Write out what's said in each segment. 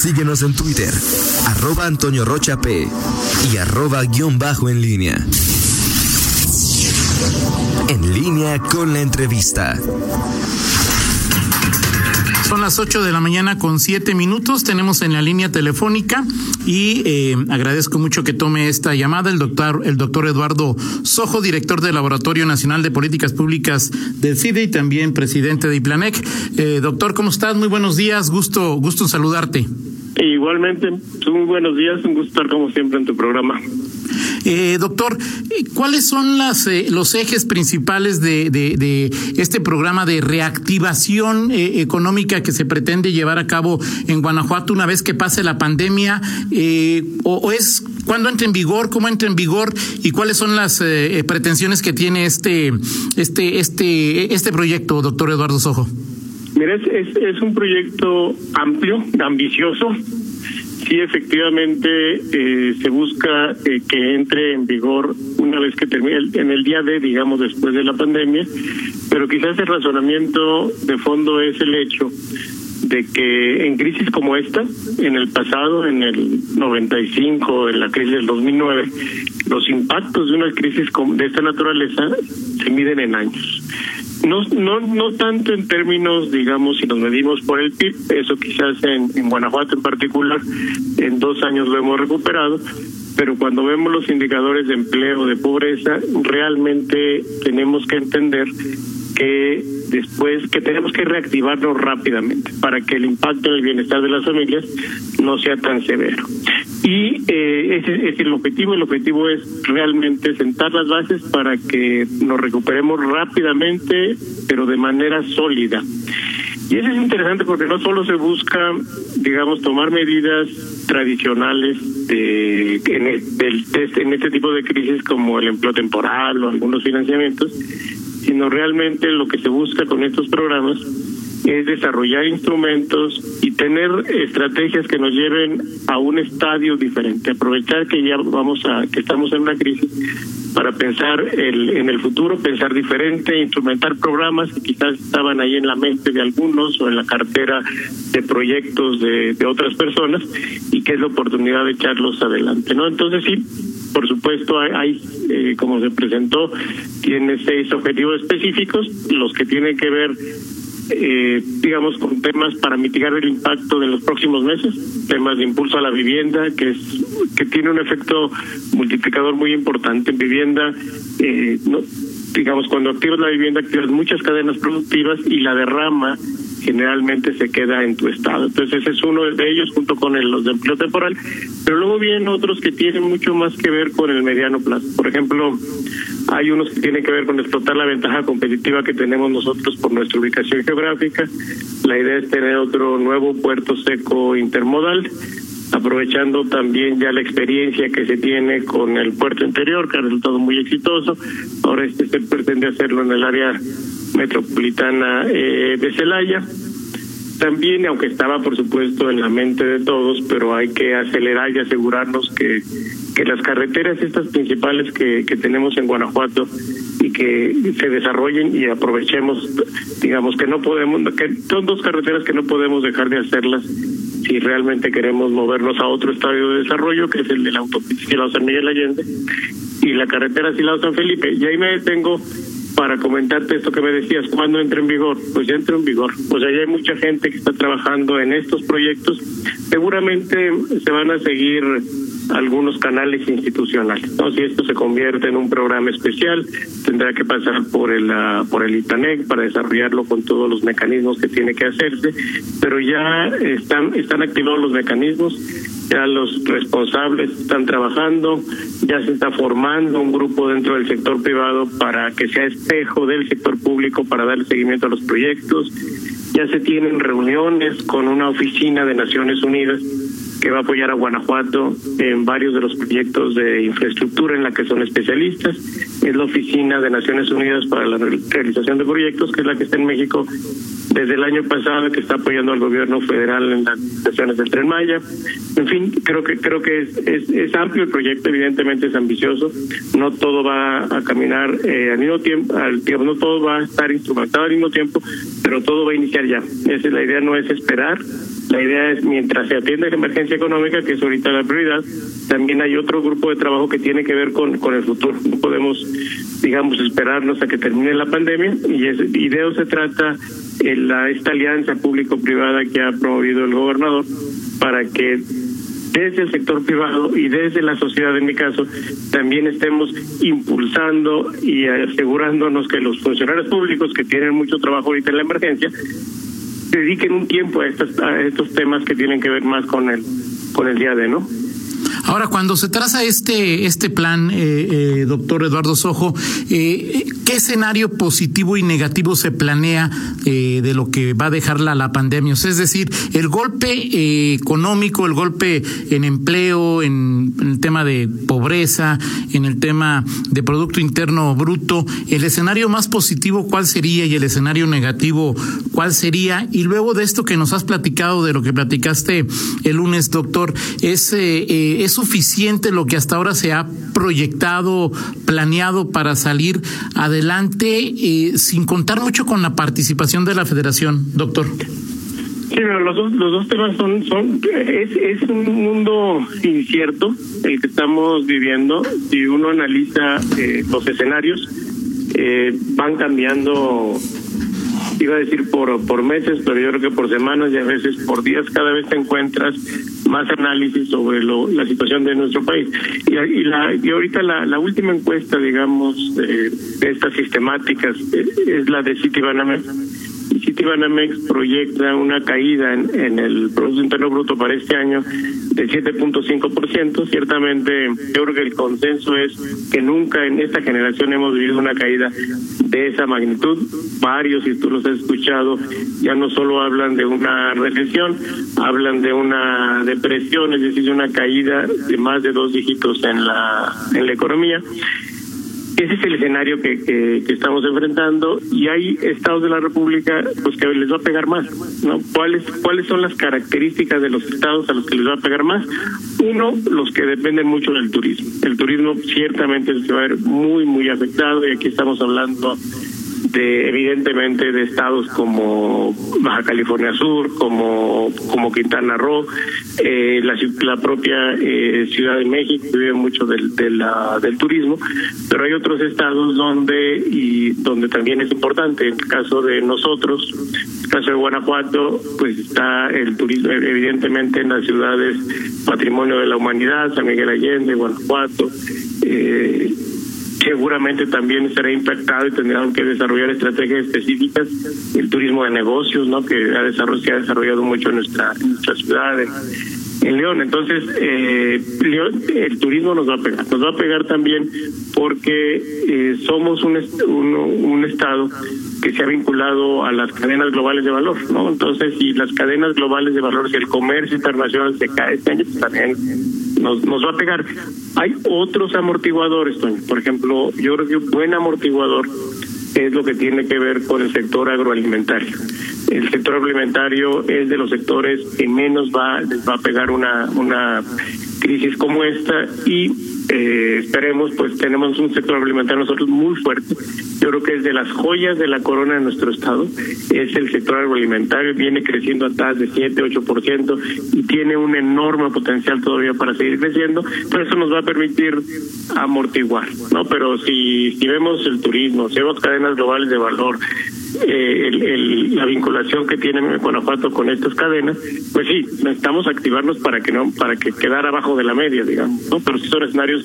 Síguenos en Twitter, arroba Antonio Rocha P y arroba guion bajo en línea. En línea con la entrevista. Son las 8 de la mañana con 7 minutos. Tenemos en la línea telefónica y eh, agradezco mucho que tome esta llamada el doctor, el doctor Eduardo Sojo, director del Laboratorio Nacional de Políticas Públicas del CIDE y también presidente de IPLANEC. Eh, doctor, ¿cómo estás? Muy buenos días. Gusto, gusto en saludarte. Igualmente, muy buenos días. Un gusto estar como siempre en tu programa. Eh, doctor, ¿cuáles son las, eh, los ejes principales de, este programa de reactivación eh, económica que se pretende llevar a cabo en Guanajuato una vez que pase la pandemia? O, es cuándo entra en vigor? ¿Cómo entra en vigor? ¿Y cuáles son las pretensiones que tiene este, este, este, este proyecto, doctor Eduardo Sojo? Mira, es, es un proyecto amplio, ambicioso sí efectivamente eh, se busca eh, que entre en vigor una vez que termine en el día de, digamos, después de la pandemia, pero quizás el razonamiento de fondo es el hecho de que en crisis como esta, en el pasado, en el 95, en la crisis del 2009, los impactos de una crisis de esta naturaleza se miden en años. No, no, no tanto en términos, digamos, si nos medimos por el PIB, eso quizás en, en Guanajuato en particular, en dos años lo hemos recuperado, pero cuando vemos los indicadores de empleo, de pobreza, realmente tenemos que entender que después que tenemos que reactivarnos rápidamente para que el impacto en el bienestar de las familias no sea tan severo. Y eh, ese es el objetivo. El objetivo es realmente sentar las bases para que nos recuperemos rápidamente, pero de manera sólida. Y eso es interesante porque no solo se busca, digamos, tomar medidas tradicionales de, en, en este tipo de crisis como el empleo temporal o algunos financiamientos, sino realmente lo que se busca con estos programas es desarrollar instrumentos y tener estrategias que nos lleven a un estadio diferente, aprovechar que ya vamos a que estamos en una crisis para pensar el, en el futuro, pensar diferente, instrumentar programas que quizás estaban ahí en la mente de algunos o en la cartera de proyectos de, de otras personas y que es la oportunidad de echarlos adelante, ¿no? Entonces sí, por supuesto, hay, eh, como se presentó, tiene seis objetivos específicos, los que tienen que ver, eh, digamos, con temas para mitigar el impacto de los próximos meses, temas de impulso a la vivienda, que es que tiene un efecto multiplicador muy importante en vivienda. Eh, no, digamos, cuando activas la vivienda, activas muchas cadenas productivas y la derrama generalmente se queda en tu estado. Entonces ese es uno de ellos junto con el, los de empleo temporal, pero luego vienen otros que tienen mucho más que ver con el mediano plazo. Por ejemplo, hay unos que tienen que ver con explotar la ventaja competitiva que tenemos nosotros por nuestra ubicación geográfica. La idea es tener otro nuevo puerto seco intermodal aprovechando también ya la experiencia que se tiene con el puerto interior, que ha resultado muy exitoso. Ahora este se pretende hacerlo en el área metropolitana eh, de Celaya. También, aunque estaba por supuesto en la mente de todos, pero hay que acelerar y asegurarnos que, que las carreteras estas principales que, que tenemos en Guanajuato y que se desarrollen y aprovechemos, digamos que no podemos, que son dos carreteras que no podemos dejar de hacerlas si realmente queremos movernos a otro estadio de desarrollo, que es el de la autopista San Miguel y la carretera Silao San Felipe. Y ahí me detengo para comentarte esto que me decías, ¿cuándo entra en vigor? Pues ya entra en vigor. O sea, ya hay mucha gente que está trabajando en estos proyectos. Seguramente se van a seguir algunos canales institucionales. ¿no? Si esto se convierte en un programa especial, tendrá que pasar por el uh, por el ITANEC para desarrollarlo con todos los mecanismos que tiene que hacerse, pero ya están están activados los mecanismos ya los responsables están trabajando, ya se está formando un grupo dentro del sector privado para que sea espejo del sector público para darle seguimiento a los proyectos, ya se tienen reuniones con una oficina de Naciones Unidas que va a apoyar a Guanajuato en varios de los proyectos de infraestructura en la que son especialistas. Es la Oficina de Naciones Unidas para la Realización de Proyectos, que es la que está en México desde el año pasado, que está apoyando al gobierno federal en las estaciones del Tren Maya. En fin, creo que creo que es, es, es amplio el proyecto, evidentemente es ambicioso. No todo va a caminar eh, al mismo tiempo, al tiempo, no todo va a estar instrumentado al mismo tiempo, pero todo va a iniciar ya. Esa es la idea, no es esperar La idea es, mientras se atiende la emergencia económica, que es ahorita la prioridad, también hay otro grupo de trabajo que tiene que ver con, con el futuro. No podemos, digamos, esperarnos a que termine la pandemia y, es, y de eso se trata la, esta alianza público-privada que ha promovido el gobernador para que desde el sector privado y desde la sociedad, en mi caso, también estemos impulsando y asegurándonos que los funcionarios públicos que tienen mucho trabajo ahorita en la emergencia dediquen un tiempo a estos, a estos temas que tienen que ver más con el, con el día de, ¿no? Ahora, cuando se traza este, este plan, eh, eh, doctor Eduardo Sojo, eh, ¿qué escenario positivo y negativo se planea eh, de lo que va a dejar la, la pandemia? es decir, el golpe eh, económico, el golpe en empleo, en, en, el tema de pobreza, en el tema de Producto Interno Bruto, el escenario más positivo, ¿cuál sería? Y el escenario negativo, ¿cuál sería? Y luego de esto que nos has platicado, de lo que platicaste el lunes, doctor, ¿es, eh, ¿es suficiente lo que hasta ahora se ha proyectado, planeado para salir adelante eh, sin contar mucho con la participación de la federación, doctor? Sí, pero los dos, los dos temas son, son es, es un mundo incierto el que estamos viviendo. Si uno analiza eh, los escenarios, eh, van cambiando iba a decir por, por meses, pero yo creo que por semanas y a veces por días cada vez te encuentras más análisis sobre lo, la situación de nuestro país. Y, y, la, y ahorita la, la última encuesta, digamos, de, estas sistemáticas es, es la de Citibanamex. Y Citibanamex proyecta una caída en, en el Producto Interno Bruto para este año de 7.5%. Ciertamente, yo creo que el consenso es que nunca en esta generación hemos vivido una caída de esa magnitud. Varios, si tú los has escuchado, ya no solo hablan de una recesión, hablan de una depresión, es decir, una caída de más de dos dígitos en la, en la economía. Ese es el escenario que, que, estamos enfrentando y hay estados de la República pues que les va a pegar más, ¿no? ¿Cuáles cuáles son las características de los estados a los que les va a pegar más? Uno, los que dependen mucho del turismo. El turismo ciertamente se va a ver muy muy afectado y aquí estamos hablando de evidentemente de estados como Baja California Sur, como como Quintana Roo, eh, la, la propia eh, Ciudad de México vive mucho del del turismo, pero hay otros estados donde y donde también es importante. En el caso de nosotros, en el caso de Guanajuato, pues está el turismo evidentemente en las ciudades Patrimonio de la Humanidad, San Miguel Allende, Guanajuato. Eh, seguramente también será impactado y tendrán que desarrollar estrategias específicas. El turismo de negocios no que ha desarrollado, se ha desarrollado mucho en nuestra nuestra ciudad en, León. Entonces eh, León, el turismo nos va a pegar. Nos va a pegar también porque eh, somos un, un, un estado que se ha vinculado a las cadenas globales de valor, ¿no? Entonces, si las cadenas globales de valor, si el comercio internacional se cae este año, pues también nos, nos va a pegar. Hay otros amortiguadores, Toño. Por ejemplo, yo creo que un buen amortiguador es lo que tiene que ver con el sector agroalimentario. El sector agroalimentario es de los sectores que menos va les va a pegar una una crisis como esta y eh, esperemos pues tenemos un sector agroalimentario nosotros muy fuerte. Yo creo que es de las joyas de la corona de nuestro estado. Es el sector agroalimentario viene creciendo a tasas de 7 8% y tiene un enorme potencial todavía para seguir creciendo pero eso nos va a permitir amortiguar no pero si si vemos el turismo si vemos cadenas globales de valor eh, el, la vinculación que tiene Guanajuato con estas cadenas, pues sí, necesitamos activarnos para que no, para que quedar abajo de la media, digamos. Pero sí son escenarios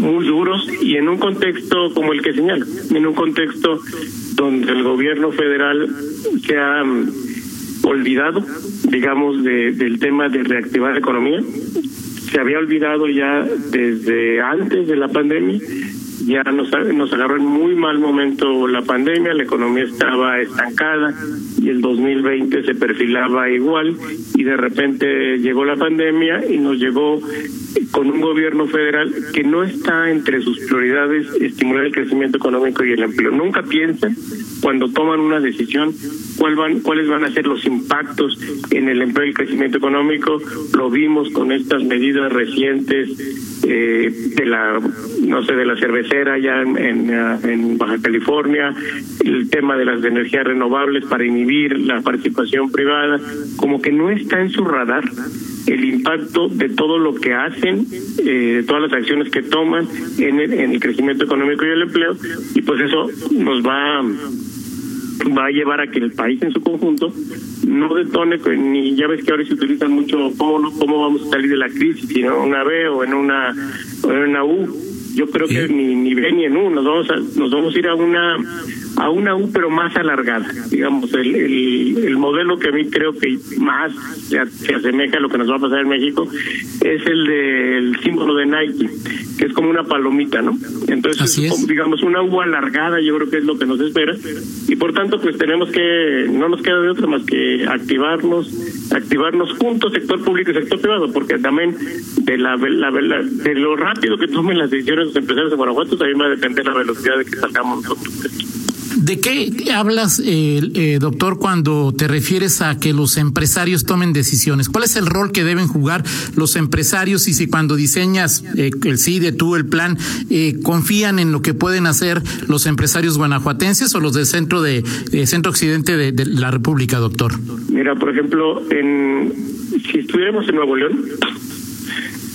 muy duros y en un contexto como el que señala, en un contexto donde el gobierno federal se ha um, olvidado, digamos, de, del tema de reactivar la economía, se había olvidado ya desde antes de la pandemia ya nos, agarró en muy mal momento la pandemia, la economía estaba estancada y el 2020 se perfilaba igual y de repente llegó la pandemia y nos llegó con un gobierno federal que no está entre sus prioridades estimular el crecimiento económico y el empleo. Nunca piensan cuando toman una decisión cuál van, cuáles van a ser los impactos en el empleo y el crecimiento económico. Lo vimos con estas medidas recientes eh, de la no sé de la cervecera ya en, en, Baja California el tema de las energías renovables para inhibir la participación privada como que no está en su radar el impacto de todo lo que hacen, eh, todas las acciones que toman en el, en el crecimiento económico y el empleo, y pues eso nos va va a llevar a que el país en su conjunto no detone ni ya ves que ahora se utiliza mucho cómo cómo vamos a salir de la crisis si en una B o en una o en una U yo creo que ni ni B ni en U nos vamos a nos vamos a ir a una a una U pero más alargada. Digamos, el, el, modelo que a mí creo que más se, asemeja a lo que nos va a pasar en México es el del símbolo de Nike, que es como una palomita, ¿no? Entonces, digamos, una U alargada yo creo que es lo que nos espera y por tanto pues tenemos que, no nos queda de otra más que activarnos, activarnos juntos, sector público y sector privado, porque también de la, la, de lo rápido que tomen las decisiones los empresarios de Guanajuato también va a depender la velocidad de que salgamos nosotros. ¿De qué hablas, eh, eh, doctor, cuando te refieres a que los empresarios tomen decisiones? ¿Cuál es el rol que deben jugar los empresarios y si cuando diseñas eh, el CIDE, tú, el plan, confían en lo que pueden hacer los empresarios guanajuatenses o los del centro de centro occidente de, la República, doctor? Mira, por ejemplo, en, si estuviéramos en Nuevo León,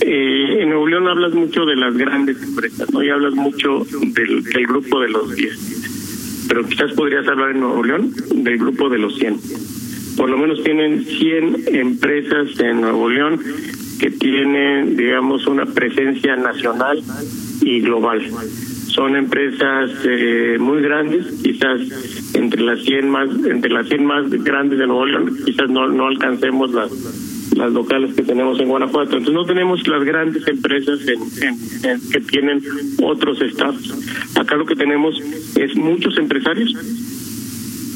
en Nuevo León hablas mucho de las grandes empresas, ¿no? Y hablas mucho del, del grupo de los 10 pero quizás podrías hablar en Nuevo León del grupo de los 100. Por lo menos tienen 100 empresas en Nuevo León que tienen, digamos, una presencia nacional y global. Son empresas eh, muy grandes, quizás entre las 100 más entre las 100 más grandes de Nuevo León, quizás no no alcancemos las las locales que tenemos en Guanajuato. Entonces no tenemos las grandes empresas en, que tienen otros estados. Acá lo que tenemos es muchos empresarios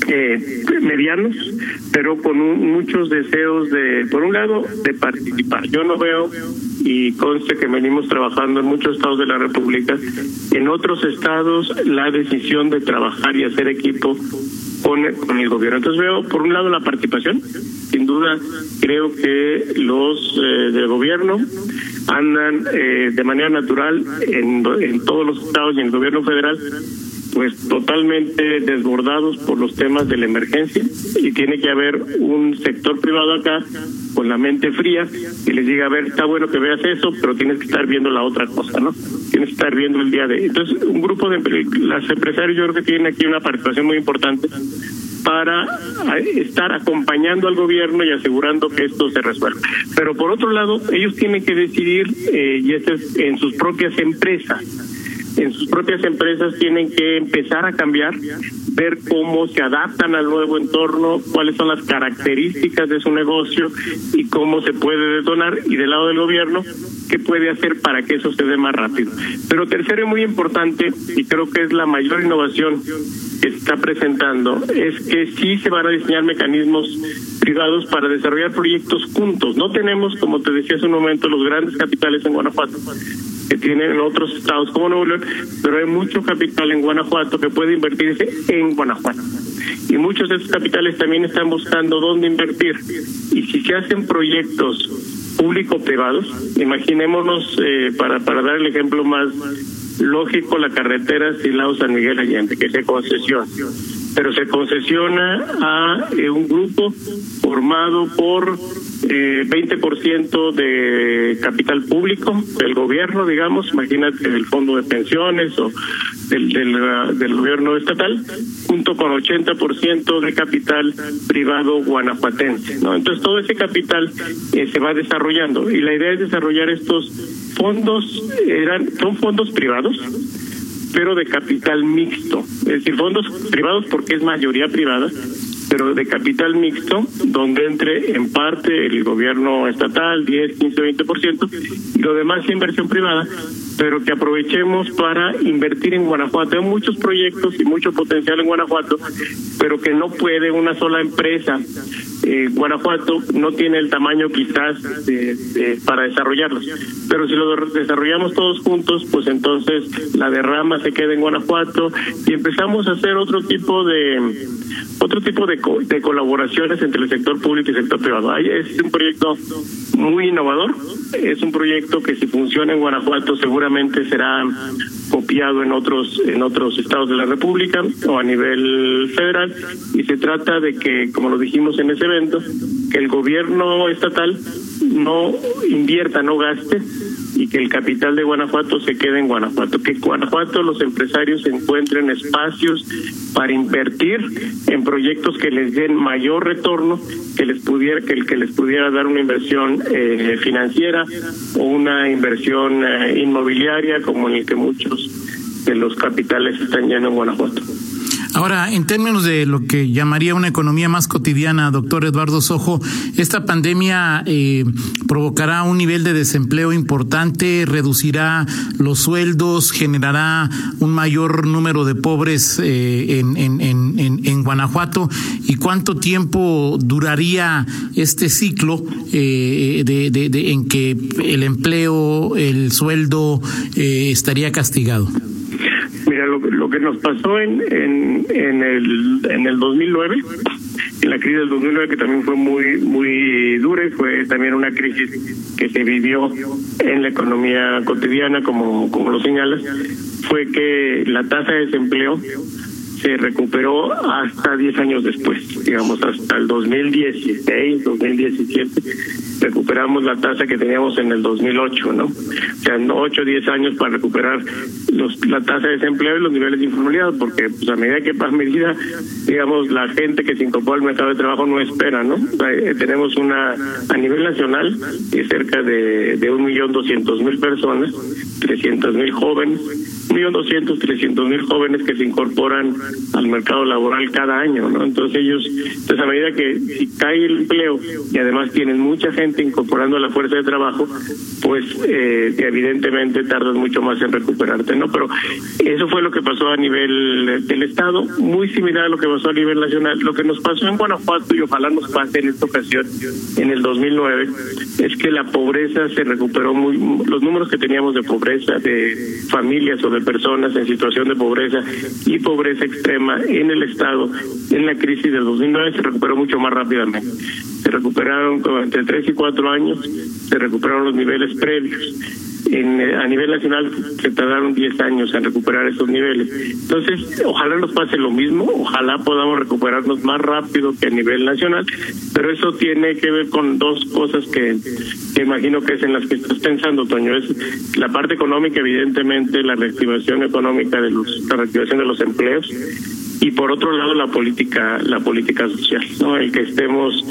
eh, medianos, pero con muchos deseos de, por un lado, de participar. Yo no veo, y conste que venimos trabajando en muchos estados de la República, en otros estados la decisión de trabajar y hacer equipo con, con el gobierno. Entonces veo, por un lado, la participación. Sin duda, creo que los eh, del gobierno andan eh, de manera natural en, en todos los estados y en el gobierno federal pues totalmente desbordados por los temas de la emergencia y tiene que haber un sector privado acá con la mente fría y les diga, a ver, está bueno que veas eso, pero tienes que estar viendo la otra cosa, ¿no? Tienes que estar viendo el día de... Entonces, un grupo de las empresarios yo creo que tienen aquí una participación muy importante para estar acompañando al gobierno y asegurando que esto se resuelva. Pero por otro lado, ellos tienen que decidir, eh, y esto es en sus propias empresas, en sus propias empresas tienen que empezar a cambiar, ver cómo se adaptan al nuevo entorno, cuáles son las características de su negocio y cómo se puede detonar y del lado del gobierno qué puede hacer para que eso se dé más rápido. Pero tercero y muy importante, y creo que es la mayor innovación que se está presentando, es que sí se van a diseñar mecanismos privados para desarrollar proyectos juntos. No tenemos, como te decía hace un momento, los grandes capitales en Guanajuato que tienen en otros estados como Nuevo León, pero hay mucho capital en Guanajuato que puede invertirse en Guanajuato. Y muchos de esos capitales también están buscando dónde invertir. Y si se hacen proyectos público-privados, imaginémonos, eh, para, para dar el ejemplo más lógico, la carretera Silao-San Miguel Allende, que se concesiona pero se concesiona a eh, un grupo formado por eh, 20% de capital público del gobierno, digamos, imagínate del fondo de pensiones o del, del, gobierno estatal, junto con 80% de capital privado guanajuatense. ¿no? Entonces todo ese capital eh, se va desarrollando y la idea es desarrollar estos fondos, eran son fondos privados pero de capital mixto, es decir, fondos privados porque es mayoría privada, pero de capital mixto, donde entre en parte el gobierno estatal, 10, 15, 20%, y lo demás inversión privada, pero que aprovechemos para invertir en Guanajuato. Hay muchos proyectos y mucho potencial en Guanajuato, pero que no puede una sola empresa eh, Guanajuato no tiene el tamaño quizás para desarrollarlos, pero si lo desarrollamos todos juntos, pues entonces la derrama se queda en Guanajuato y empezamos a hacer otro tipo de otro tipo de, de colaboraciones entre el sector público y el sector privado. Es un proyecto muy innovador, es un proyecto que si funciona en Guanajuato seguramente será copiado en otros en otros estados de la República o a nivel federal y se trata de que como lo dijimos en ese evento que el gobierno estatal no invierta no gaste y que el capital de Guanajuato se quede en Guanajuato, que Guanajuato los empresarios encuentren espacios para invertir en proyectos que les den mayor retorno que les pudiera que que les pudiera dar una inversión eh, financiera o una inversión eh, inmobiliaria como en el que muchos de los capitales están yendo en Guanajuato. Ahora, en términos de lo que llamaría una economía más cotidiana, doctor Eduardo Sojo, esta pandemia eh, provocará un nivel de desempleo importante, reducirá los sueldos, generará un mayor número de pobres eh, en, Guanajuato. ¿Y cuánto tiempo duraría este ciclo eh, de, en que el empleo, el sueldo estaría castigado? Mira, lo, lo que nos pasó en, en, en, el, en el 2009, en la crisis del 2009, que también fue muy, muy dura y fue también una crisis que se vivió en la economía cotidiana, como, como lo señalas, fue que la tasa de desempleo se recuperó hasta 10 años después, digamos hasta el 2016, 2017, recuperamos la tasa que teníamos en el 2008, ¿no? O sea, 8 o 10 años para recuperar los, la tasa de desempleo y los niveles de informalidad, porque pues, a medida que pasa medida, digamos, la gente que se incorpora al mercado de trabajo no espera, ¿no? Eh, tenemos una, a nivel nacional, cerca de, de 1.200.000 personas, 300.000 jóvenes, millón doscientos, trescientos mil jóvenes que se incorporan al mercado laboral cada año, ¿no? Entonces ellos, entonces a medida que si cae el empleo y además tienen mucha gente incorporando a la fuerza de trabajo, pues eh, evidentemente tardas mucho más en recuperarte, ¿no? Pero eso fue lo que pasó a nivel del Estado, muy similar a lo que pasó a nivel nacional. Lo que nos pasó en Guanajuato y ojalá nos pase en esta ocasión, en el 2009, es que la pobreza se recuperó muy, los números que teníamos de pobreza, de familias o de personas en situación de pobreza y pobreza extrema en el Estado en la crisis del 2009 se recuperó mucho más rápidamente. Se recuperaron entre tres y cuatro años, se recuperaron los niveles previos en, eh, a nivel nacional se tardaron 10 años en recuperar esos niveles. Entonces, ojalá nos pase lo mismo, ojalá podamos recuperarnos más rápido que a nivel nacional, pero eso tiene que ver con dos cosas que, imagino que es en las que estás pensando, Toño. Es la parte económica, evidentemente, la reactivación económica de los, la reactivación de los empleos y por otro lado la política la política social no el que estemos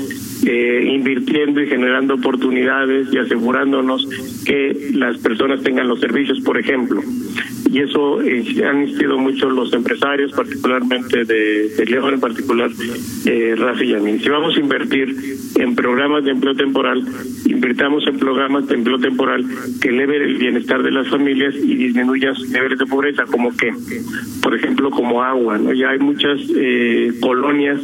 eh, invirtiendo y generando oportunidades y asegurándonos que las personas tengan los servicios por ejemplo. Y eso eh, han insistido mucho los empresarios particularmente de, de León en particular eh, Rafi y si vamos a invertir en programas de empleo temporal invirtamos en programas de empleo temporal que eleven el bienestar de las familias y disminuyan sus niveles de pobreza como que por ejemplo como agua no ya hay muchas eh, colonias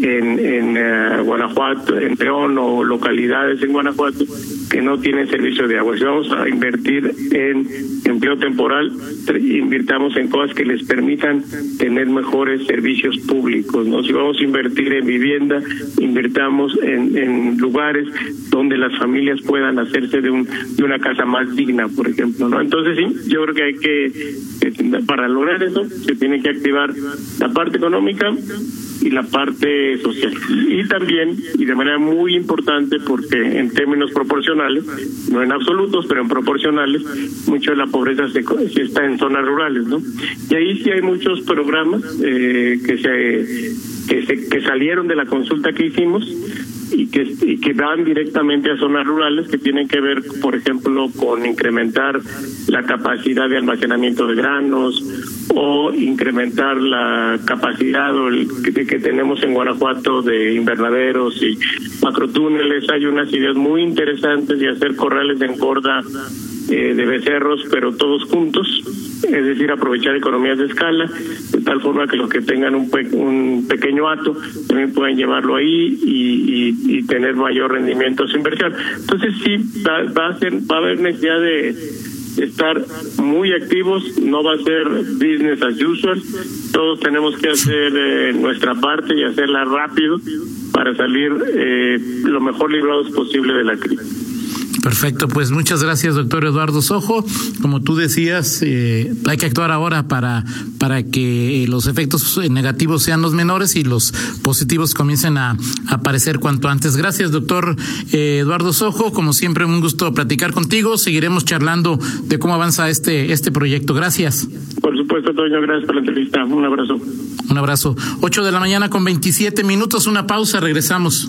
en, en uh, Guanajuato, en León o localidades en Guanajuato que no tienen servicio de agua. Si vamos a invertir en empleo temporal, invirtamos en cosas que les permitan tener mejores servicios públicos. ¿no? Si vamos a invertir en vivienda, invirtamos en, en lugares donde las familias puedan hacerse de, un, de una casa más digna, por ejemplo. ¿no? Entonces, sí, yo creo que hay que, para lograr eso, se tiene que activar la parte económica y la parte social. Y también, y de manera muy importante, porque en términos proporcionales, no en absolutos, pero en proporcionales, mucho de la pobreza se, está en zonas rurales, ¿no? Y ahí sí hay muchos programas eh, que se que, se, que salieron de la consulta que hicimos y que, y que van directamente a zonas rurales que tienen que ver, por ejemplo, con incrementar la capacidad de almacenamiento de granos o incrementar la capacidad que, que tenemos en Guanajuato de invernaderos y macrotúneles. Hay unas ideas muy interesantes de hacer corrales de engorda eh, de becerros, pero todos juntos, es decir, aprovechar economías de escala, de tal forma que los que tengan un, un pequeño hato también puedan llevarlo ahí y, y, tener mayor rendimiento su inversión. Entonces sí, va, va, a, ser, va a haber necesidad de estar muy activos, no va a ser business as usual, todos tenemos que hacer eh, nuestra parte y hacerla rápido para salir eh, lo mejor librados posible de la crisis. Perfecto, pues muchas gracias, doctor Eduardo Sojo. Como tú decías, eh, hay que actuar ahora para, para que los efectos negativos sean los menores y los positivos comiencen a, aparecer cuanto antes. Gracias, doctor eh, Eduardo Sojo. Como siempre, un gusto platicar contigo. Seguiremos charlando de cómo avanza este, este proyecto. Gracias. Por supuesto, Toño, gracias por la entrevista. Un abrazo. Un abrazo. Ocho de la mañana con veintisiete minutos, una pausa, regresamos.